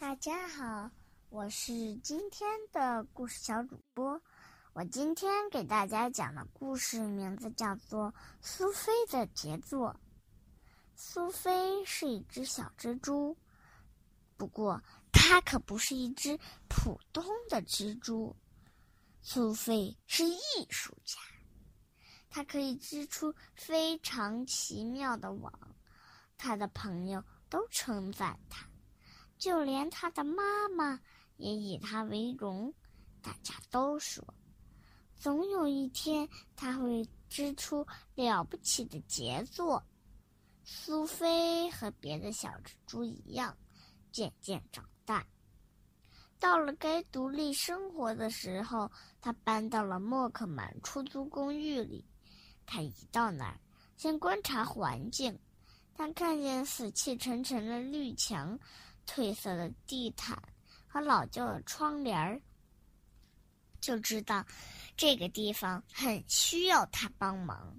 大家好，我是今天的故事小主播。我今天给大家讲的故事名字叫做《苏菲的杰作》。苏菲是一只小蜘蛛，不过它可不是一只普通的蜘蛛。苏菲是艺术家，她可以织出非常奇妙的网。她的朋友都称赞她。就连他的妈妈也以他为荣，大家都说，总有一天他会织出了不起的杰作。苏菲和别的小蜘蛛一样，渐渐长大。到了该独立生活的时候，他搬到了莫克曼出租公寓里。他一到那儿，先观察环境，他看见死气沉沉的绿墙。褪色的地毯和老旧的窗帘儿，就知道这个地方很需要他帮忙。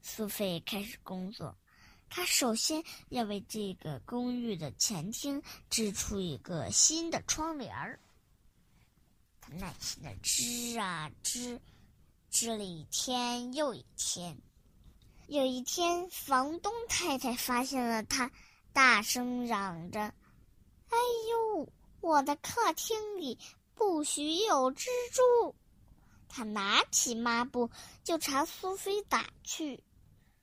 苏菲开始工作，她首先要为这个公寓的前厅织出一个新的窗帘儿。她耐心的织啊织，织了一天又一天。有一天，房东太太发现了她，大声嚷着。哎呦！我的客厅里不许有蜘蛛！他拿起抹布就朝苏菲打去。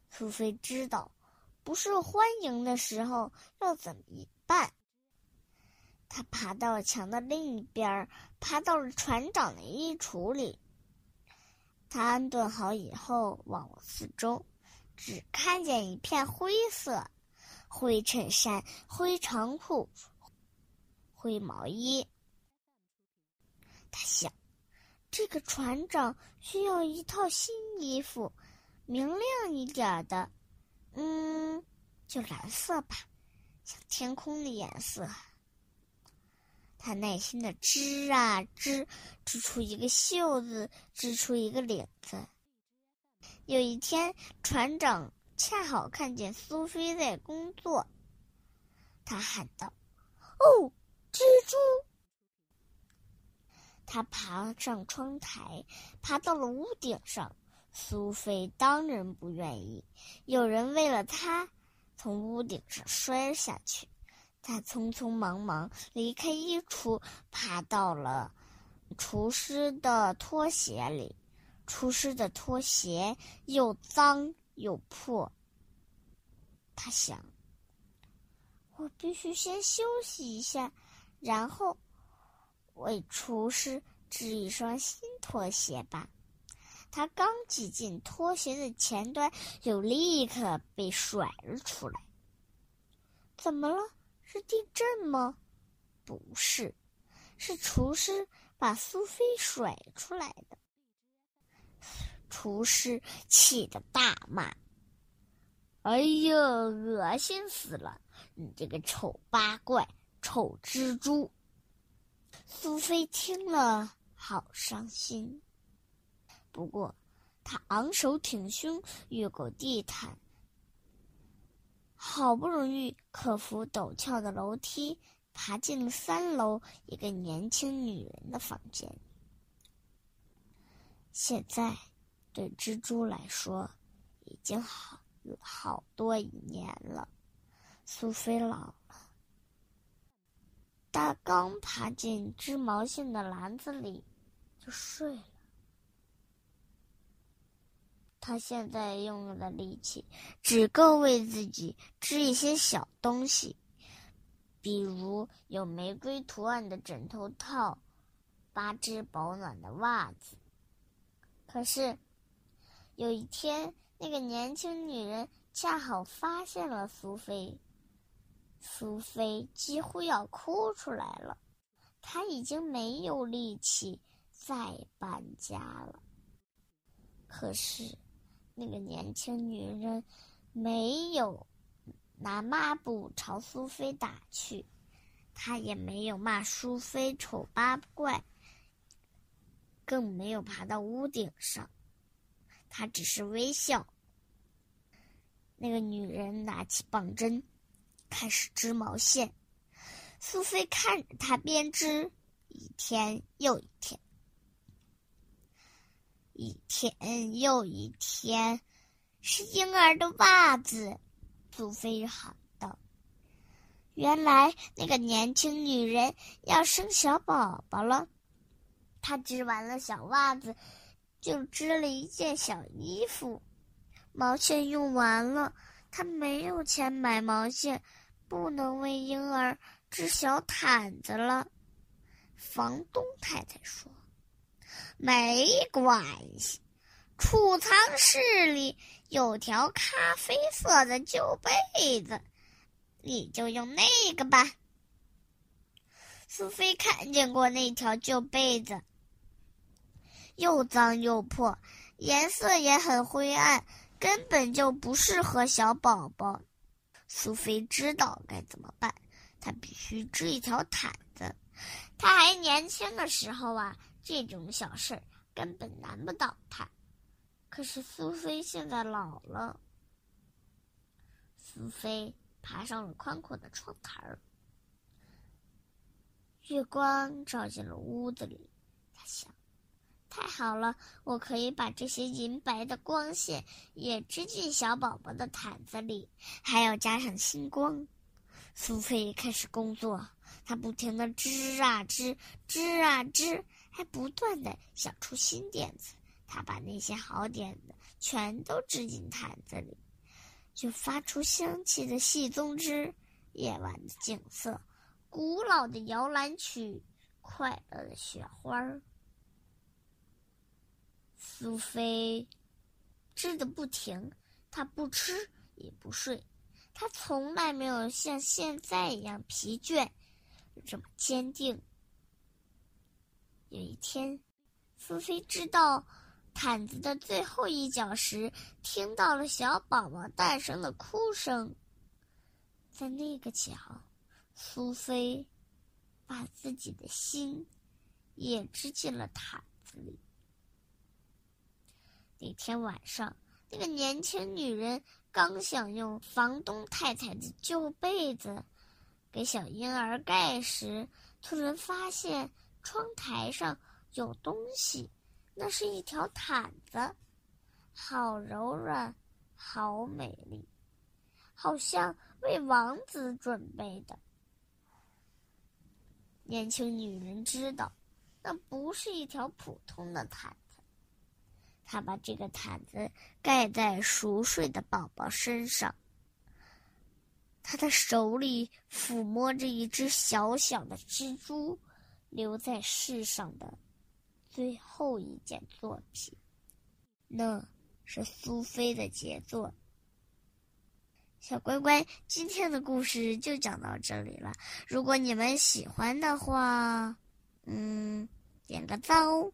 苏菲知道，不受欢迎的时候要怎么办。他爬到了墙的另一边，爬到了船长的衣橱里。他安顿好以后，望四周，只看见一片灰色：灰衬衫、灰长裤。灰毛衣，他想，这个船长需要一套新衣服，明亮一点的，嗯，就蓝色吧，像天空的颜色。他耐心的织啊织，织出一个袖子，织出一个领子。有一天，船长恰好看见苏菲在工作，他喊道：“哦！”蜘蛛，他爬上窗台，爬到了屋顶上。苏菲当然不愿意，有人为了他从屋顶上摔下去。他匆匆忙忙离开衣橱，爬到了厨师的拖鞋里。厨师的拖鞋又脏又破。他想，我必须先休息一下。然后，为厨师织一双新拖鞋吧。他刚挤进拖鞋的前端，就立刻被甩了出来。怎么了？是地震吗？不是，是厨师把苏菲甩出来的。厨师气得大骂：“哎呀，恶心死了！你这个丑八怪！”丑蜘蛛，苏菲听了好伤心。不过，她昂首挺胸，越过地毯，好不容易克服陡峭的楼梯，爬进了三楼一个年轻女人的房间。现在，对蜘蛛来说，已经好好多年了。苏菲老了。他刚爬进织毛线的篮子里，就睡了。他现在用的力气只够为自己织一些小东西，比如有玫瑰图案的枕头套、八只保暖的袜子。可是，有一天，那个年轻女人恰好发现了苏菲。苏菲几乎要哭出来了，她已经没有力气再搬家了。可是，那个年轻女人没有拿抹布朝苏菲打去，她也没有骂苏菲丑八怪，更没有爬到屋顶上，她只是微笑。那个女人拿起棒针。开始织毛线，苏菲看着他编织，一天又一天，一天又一天，是婴儿的袜子。苏菲喊道：“原来那个年轻女人要生小宝宝了。”她织完了小袜子，就织了一件小衣服。毛线用完了，她没有钱买毛线，不能为婴儿。织小毯子了，房东太太说：“没关系，储藏室里有条咖啡色的旧被子，你就用那个吧。”苏菲看见过那条旧被子，又脏又破，颜色也很灰暗，根本就不适合小宝宝。苏菲知道该怎么办。她必须织一条毯子。她还年轻的时候啊，这种小事根本难不倒她。可是苏菲现在老了。苏菲爬上了宽阔的窗台儿，月光照进了屋子里。她想：太好了，我可以把这些银白的光线也织进小宝宝的毯子里，还要加上星光。苏菲开始工作，她不停地织啊织，织啊织，还不断地想出新点子。她把那些好点子全都织进毯子里，就发出香气的细棕枝，夜晚的景色，古老的摇篮曲，快乐的雪花儿。苏菲织的不停，她不吃也不睡。她从来没有像现在一样疲倦，这么坚定。有一天，苏菲知道毯子的最后一角时，听到了小宝宝诞生的哭声。在那个角，苏菲把自己的心也织进了毯子里。那天晚上，那个年轻女人。刚想用房东太太的旧被子给小婴儿盖时，突然发现窗台上有东西，那是一条毯子，好柔软，好美丽，好像为王子准备的。年轻女人知道，那不是一条普通的毯子。他把这个毯子盖在熟睡的宝宝身上，他的手里抚摸着一只小小的蜘蛛，留在世上的最后一件作品，那是苏菲的杰作。小乖乖，今天的故事就讲到这里了。如果你们喜欢的话，嗯，点个赞哦。